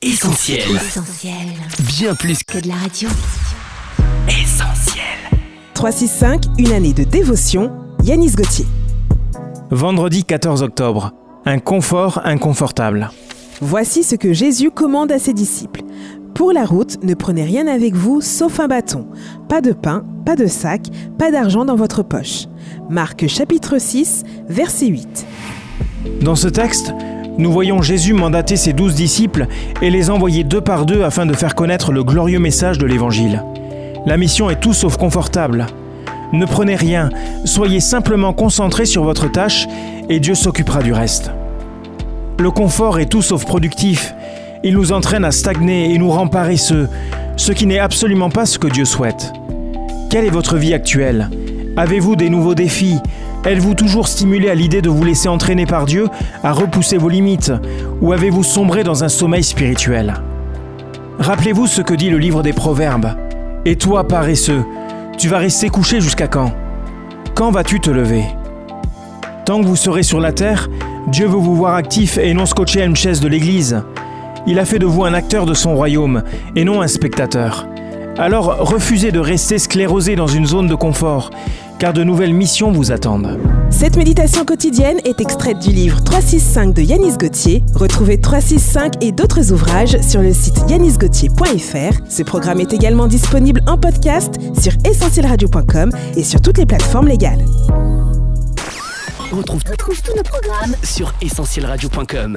Essentiel. Essentiel. Bien plus Que de la radio. qu'essentiel. 365, une année de dévotion, Yanis Gauthier. Vendredi 14 octobre. Un confort inconfortable. Voici ce que Jésus commande à ses disciples. Pour la route, ne prenez rien avec vous sauf un bâton. Pas de pain, pas de sac, pas d'argent dans votre poche. Marc chapitre 6, verset 8. Dans ce texte, nous voyons Jésus mandater ses douze disciples et les envoyer deux par deux afin de faire connaître le glorieux message de l'Évangile. La mission est tout sauf confortable. Ne prenez rien, soyez simplement concentrés sur votre tâche et Dieu s'occupera du reste. Le confort est tout sauf productif. Il nous entraîne à stagner et nous rend paresseux, ce qui n'est absolument pas ce que Dieu souhaite. Quelle est votre vie actuelle? Avez-vous des nouveaux défis? Êtes-vous toujours stimulé à l'idée de vous laisser entraîner par Dieu à repousser vos limites Ou avez-vous sombré dans un sommeil spirituel? Rappelez-vous ce que dit le livre des Proverbes. Et toi, paresseux, tu vas rester couché jusqu'à quand? Quand vas-tu te lever? Tant que vous serez sur la terre, Dieu veut vous voir actif et non scotché à une chaise de l'église. Il a fait de vous un acteur de son royaume et non un spectateur. Alors refusez de rester sclérosé dans une zone de confort, car de nouvelles missions vous attendent. Cette méditation quotidienne est extraite du livre 365 de Yanis Gauthier. Retrouvez 365 et d'autres ouvrages sur le site yanisgauthier.fr. Ce programme est également disponible en podcast sur essentielradio.com et sur toutes les plateformes légales. On retrouve, Retrouve tous nos programmes sur essentielradio.com.